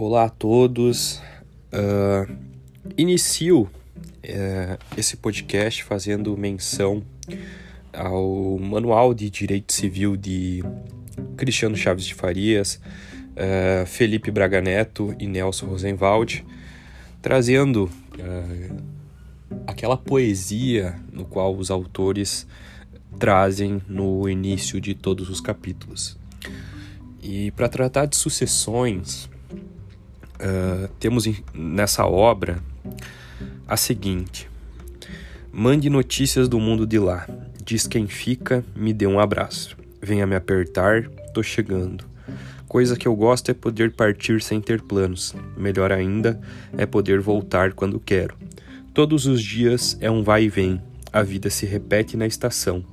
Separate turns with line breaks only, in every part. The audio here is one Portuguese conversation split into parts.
Olá a todos. Uh, inicio uh, esse podcast fazendo menção ao Manual de Direito Civil de Cristiano Chaves de Farias, uh, Felipe Braga Neto e Nelson Rosenwald, trazendo aquela poesia no qual os autores trazem no início de todos os capítulos. E para tratar de sucessões, uh, temos nessa obra a seguinte: Mande notícias do mundo de lá. Diz quem fica, me dê um abraço. Venha me apertar, tô chegando. Coisa que eu gosto é poder partir sem ter planos. Melhor ainda é poder voltar quando quero. Todos os dias é um vai e vem. A vida se repete na estação.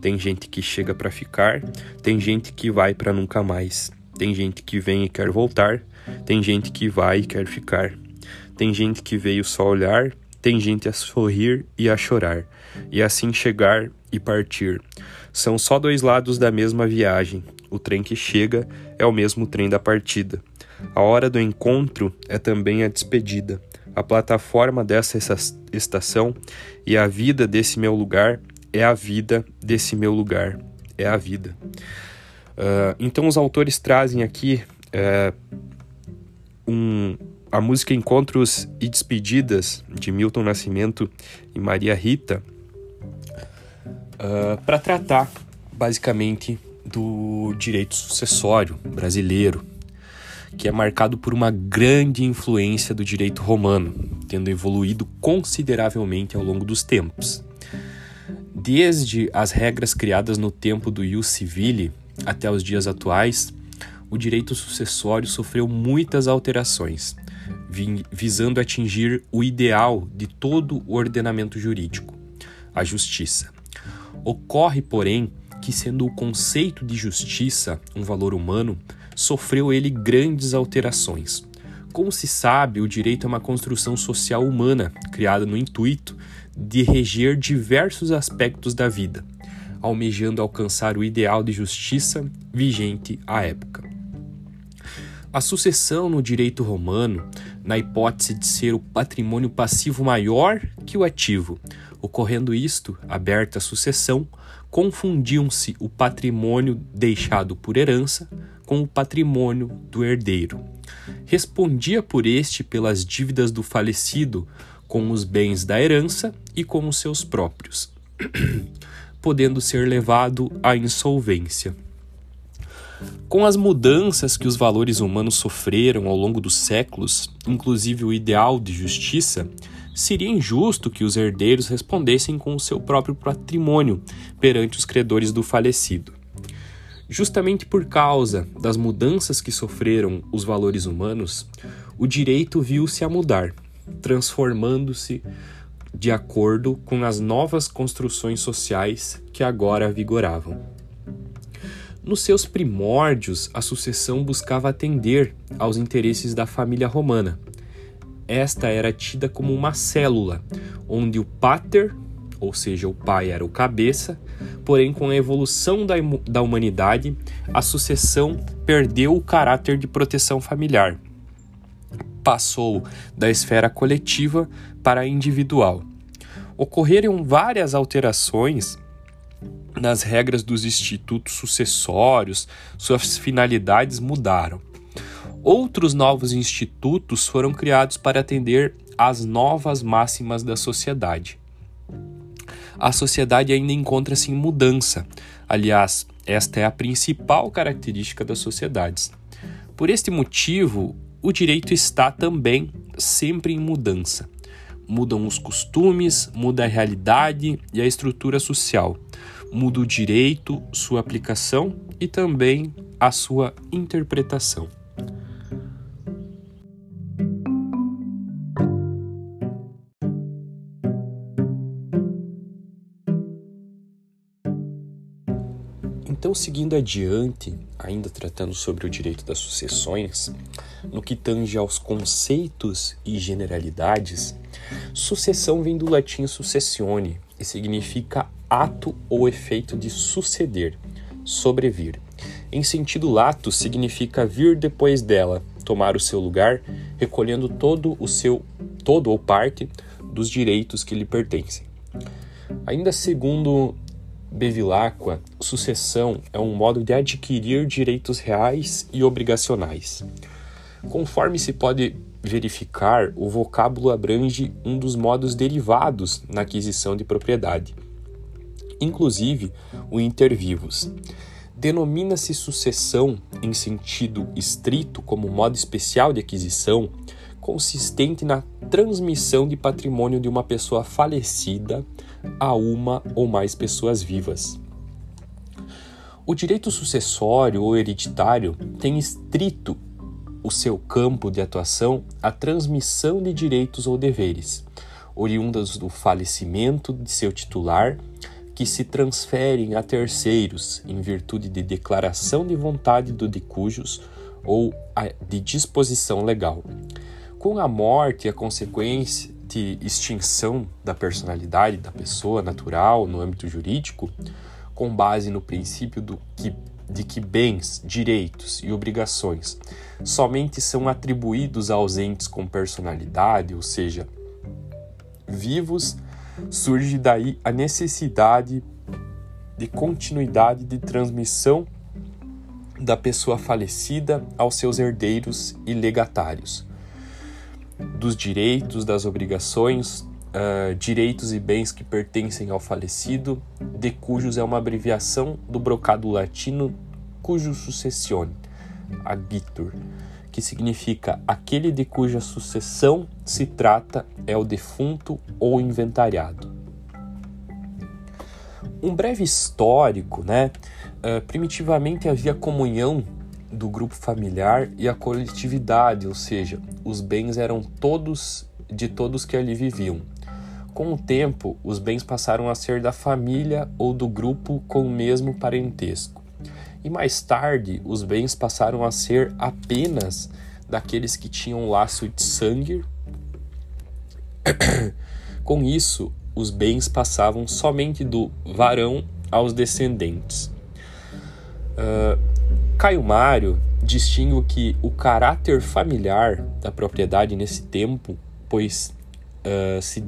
Tem gente que chega para ficar, tem gente que vai para nunca mais. Tem gente que vem e quer voltar, tem gente que vai e quer ficar. Tem gente que veio só olhar, tem gente a sorrir e a chorar, e assim chegar e partir. São só dois lados da mesma viagem. O trem que chega é o mesmo trem da partida. A hora do encontro é também a despedida. A plataforma dessa estação e a vida desse meu lugar é a vida desse meu lugar, é a vida. Uh, então os autores trazem aqui uh, um, a música Encontros e Despedidas de Milton Nascimento e Maria Rita uh, para tratar basicamente do direito sucessório brasileiro, que é marcado por uma grande influência do direito romano, tendo evoluído consideravelmente ao longo dos tempos. Desde as regras criadas no tempo do Ius Civile até os dias atuais, o direito sucessório sofreu muitas alterações, visando atingir o ideal de todo o ordenamento jurídico, a justiça. Ocorre, porém, que, sendo o conceito de justiça um valor humano, sofreu ele grandes alterações. Como se sabe, o direito é uma construção social humana, criada no intuito de reger diversos aspectos da vida, almejando alcançar o ideal de justiça vigente à época. A sucessão no direito romano, na hipótese de ser o patrimônio passivo maior que o ativo, ocorrendo isto, aberta a sucessão, confundiam-se o patrimônio deixado por herança com o patrimônio do herdeiro. Respondia por este pelas dívidas do falecido com os bens da herança e com os seus próprios, podendo ser levado à insolvência. Com as mudanças que os valores humanos sofreram ao longo dos séculos, inclusive o ideal de justiça, seria injusto que os herdeiros respondessem com o seu próprio patrimônio perante os credores do falecido. Justamente por causa das mudanças que sofreram os valores humanos, o direito viu-se a mudar transformando-se de acordo com as novas construções sociais que agora vigoravam. Nos seus primórdios, a sucessão buscava atender aos interesses da família romana. Esta era tida como uma célula, onde o pater, ou seja, o pai era o cabeça, porém, com a evolução da, da humanidade, a sucessão perdeu o caráter de proteção familiar passou da esfera coletiva para a individual. Ocorreram várias alterações nas regras dos institutos sucessórios, suas finalidades mudaram. Outros novos institutos foram criados para atender às novas máximas da sociedade. A sociedade ainda encontra-se em mudança. Aliás, esta é a principal característica das sociedades. Por este motivo, o direito está também sempre em mudança. Mudam os costumes, muda a realidade e a estrutura social. Muda o direito, sua aplicação e também a sua interpretação. Então, seguindo adiante, ainda tratando sobre o direito das sucessões, no que tange aos conceitos e generalidades, sucessão vem do latim successione e significa ato ou efeito de suceder, sobrevir. Em sentido lato, significa vir depois dela, tomar o seu lugar, recolhendo todo o seu todo ou parte dos direitos que lhe pertencem. Ainda segundo Bevilacqua, sucessão é um modo de adquirir direitos reais e obrigacionais. Conforme se pode verificar, o vocábulo abrange um dos modos derivados na aquisição de propriedade, inclusive o intervivos. Denomina-se sucessão em sentido estrito como modo especial de aquisição, consistente na transmissão de patrimônio de uma pessoa falecida a uma ou mais pessoas vivas. O direito sucessório ou hereditário tem estrito o seu campo de atuação a transmissão de direitos ou deveres, oriundas do falecimento de seu titular, que se transferem a terceiros em virtude de declaração de vontade do de cujos ou de disposição legal. Com a morte e a consequência extinção da personalidade da pessoa natural no âmbito jurídico, com base no princípio do que de que bens, direitos e obrigações somente são atribuídos aos entes com personalidade, ou seja, vivos, surge daí a necessidade de continuidade de transmissão da pessoa falecida aos seus herdeiros e legatários, dos direitos, das obrigações, uh, direitos e bens que pertencem ao falecido, de cujos é uma abreviação do brocado latino cujo sucessione, agitur, que significa aquele de cuja sucessão se trata é o defunto ou inventariado. Um breve histórico, né? Uh, primitivamente havia comunhão do grupo familiar e a coletividade, ou seja, os bens eram todos de todos que ali viviam. Com o tempo, os bens passaram a ser da família ou do grupo com o mesmo parentesco. E mais tarde, os bens passaram a ser apenas daqueles que tinham laço de sangue. com isso, os bens passavam somente do varão aos descendentes. Uh, Caio Mário distingue que o caráter familiar da propriedade nesse tempo, pois uh, se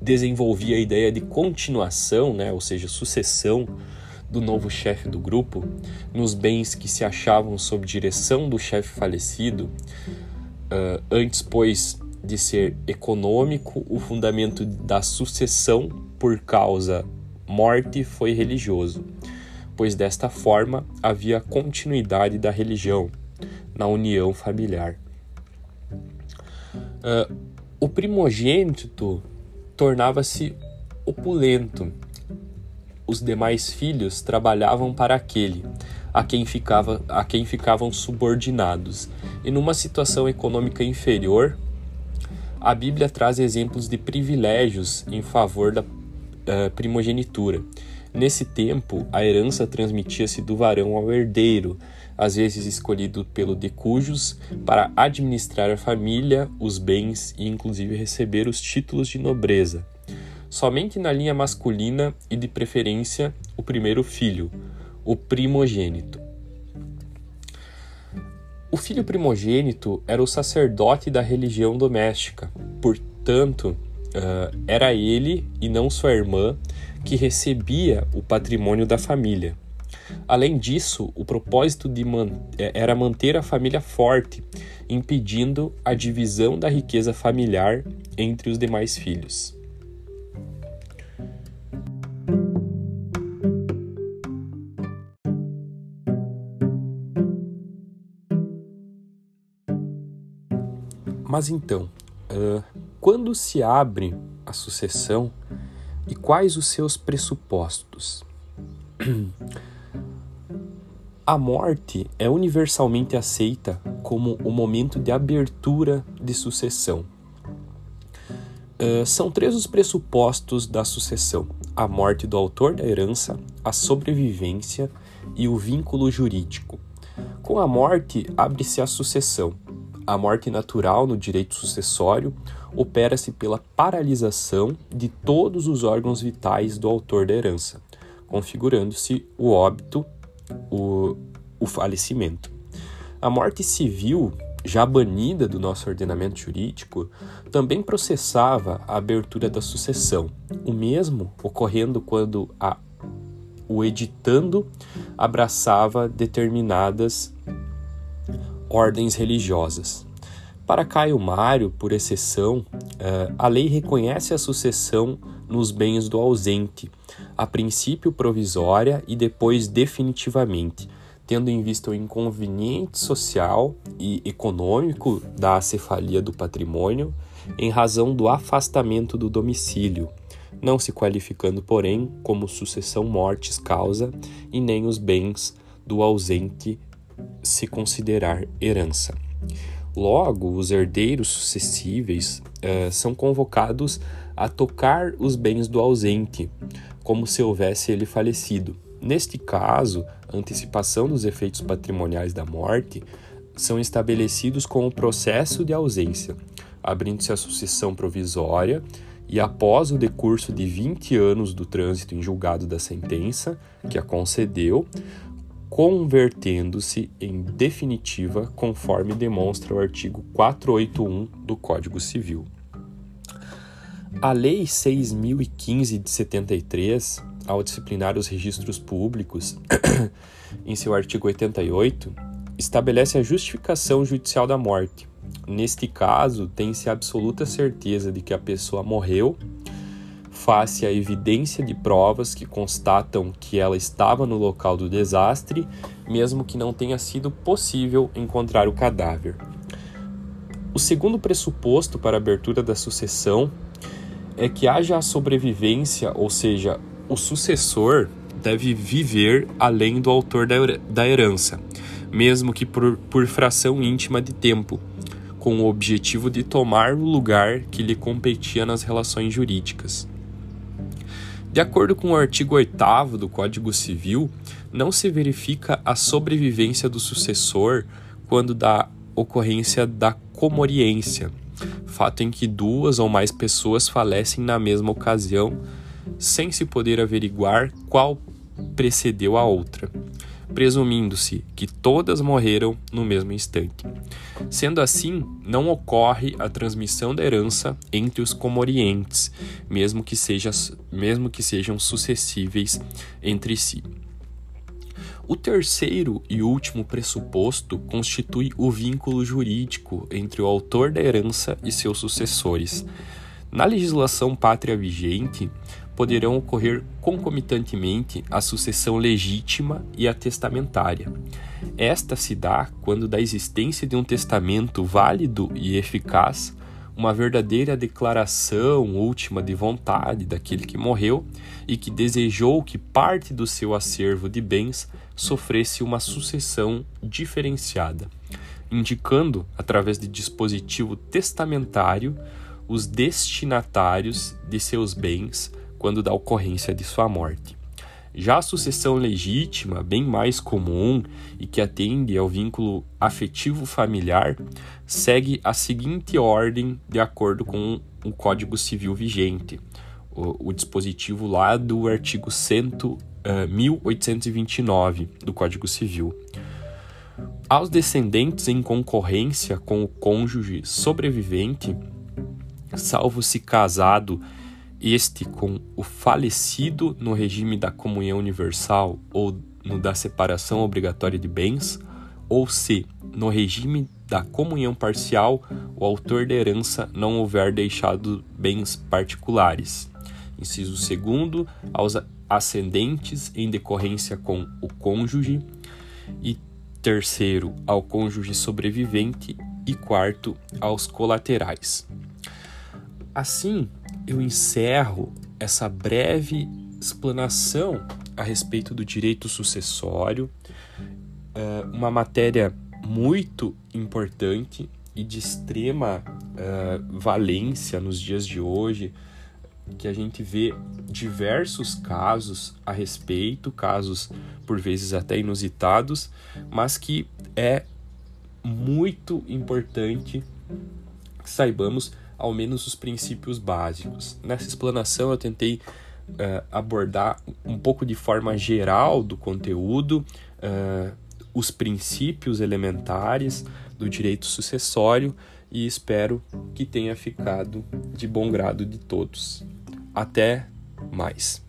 desenvolvia a ideia de continuação, né, ou seja, sucessão do novo chefe do grupo, nos bens que se achavam sob direção do chefe falecido, uh, antes, pois, de ser econômico, o fundamento da sucessão por causa morte foi religioso, pois desta forma havia continuidade da religião na união familiar. Uh, o primogênito tornava-se opulento. Os demais filhos trabalhavam para aquele a quem, ficava, a quem ficavam subordinados. E numa situação econômica inferior, a Bíblia traz exemplos de privilégios em favor da uh, primogenitura. Nesse tempo, a herança transmitia-se do varão ao herdeiro, às vezes escolhido pelo decujus para administrar a família, os bens e inclusive receber os títulos de nobreza. Somente na linha masculina e de preferência o primeiro filho, o primogênito. O filho primogênito era o sacerdote da religião doméstica, portanto, uh, era ele e não sua irmã que recebia o patrimônio da família. Além disso, o propósito man é, era manter a família forte, impedindo a divisão da riqueza familiar entre os demais filhos. Mas então, uh, quando se abre a sucessão e quais os seus pressupostos? A morte é universalmente aceita como o momento de abertura de sucessão. Uh, são três os pressupostos da sucessão: a morte do autor da herança, a sobrevivência e o vínculo jurídico. Com a morte, abre-se a sucessão. A morte natural no direito sucessório opera-se pela paralisação de todos os órgãos vitais do autor da herança, configurando-se o óbito o, o falecimento. A morte civil já banida do nosso ordenamento jurídico, também processava a abertura da sucessão, o mesmo ocorrendo quando a, o editando abraçava determinadas ordens religiosas. Para Caio Mário, por exceção, eh, a lei reconhece a sucessão nos bens do ausente, a princípio provisória e depois definitivamente, tendo em vista o inconveniente social e econômico da acefalia do patrimônio em razão do afastamento do domicílio, não se qualificando, porém, como sucessão mortis causa e nem os bens do ausente se considerar herança. Logo, os herdeiros sucessíveis uh, são convocados a tocar os bens do ausente, como se houvesse ele falecido. Neste caso, a antecipação dos efeitos patrimoniais da morte são estabelecidos com o processo de ausência, abrindo-se a sucessão provisória e após o decurso de 20 anos do trânsito em julgado da sentença que a concedeu, convertendo-se em definitiva, conforme demonstra o artigo 481 do Código Civil. A Lei 6015 de 73, ao disciplinar os registros públicos, em seu artigo 88, estabelece a justificação judicial da morte. Neste caso, tem-se absoluta certeza de que a pessoa morreu face à evidência de provas que constatam que ela estava no local do desastre, mesmo que não tenha sido possível encontrar o cadáver. O segundo pressuposto para a abertura da sucessão é que haja a sobrevivência, ou seja, o sucessor deve viver além do autor da herança, mesmo que por, por fração íntima de tempo, com o objetivo de tomar o lugar que lhe competia nas relações jurídicas. De acordo com o artigo 8 do Código Civil, não se verifica a sobrevivência do sucessor quando da ocorrência da comoriência, fato em que duas ou mais pessoas falecem na mesma ocasião, sem se poder averiguar qual precedeu a outra presumindo-se que todas morreram no mesmo instante. Sendo assim, não ocorre a transmissão da herança entre os comorientes, mesmo que, seja, mesmo que sejam sucessíveis entre si. O terceiro e último pressuposto constitui o vínculo jurídico entre o autor da herança e seus sucessores. Na legislação pátria vigente, poderão ocorrer concomitantemente a sucessão legítima e a testamentária. Esta se dá quando, da existência de um testamento válido e eficaz, uma verdadeira declaração última de vontade daquele que morreu e que desejou que parte do seu acervo de bens sofresse uma sucessão diferenciada, indicando, através de dispositivo testamentário, os destinatários de seus bens quando da ocorrência de sua morte. Já a sucessão legítima, bem mais comum e que atende ao vínculo afetivo familiar, segue a seguinte ordem de acordo com o Código Civil vigente, o, o dispositivo lá do artigo 100, uh, 1829 do Código Civil. Aos descendentes em concorrência com o cônjuge sobrevivente, salvo se casado este com o falecido no regime da comunhão universal ou no da separação obrigatória de bens, ou se, no regime da comunhão parcial, o autor da herança não houver deixado bens particulares. Inciso 2 aos ascendentes em decorrência com o cônjuge e terceiro ao cônjuge sobrevivente e quarto aos colaterais. Assim, eu encerro essa breve explanação a respeito do direito sucessório, é, uma matéria muito importante e de extrema é, valência nos dias de hoje, que a gente vê diversos casos a respeito, casos por vezes até inusitados, mas que é muito importante que saibamos ao menos os princípios básicos. Nessa explanação eu tentei uh, abordar um pouco de forma geral do conteúdo, uh, os princípios elementares do direito sucessório e espero que tenha ficado de bom grado de todos. Até mais!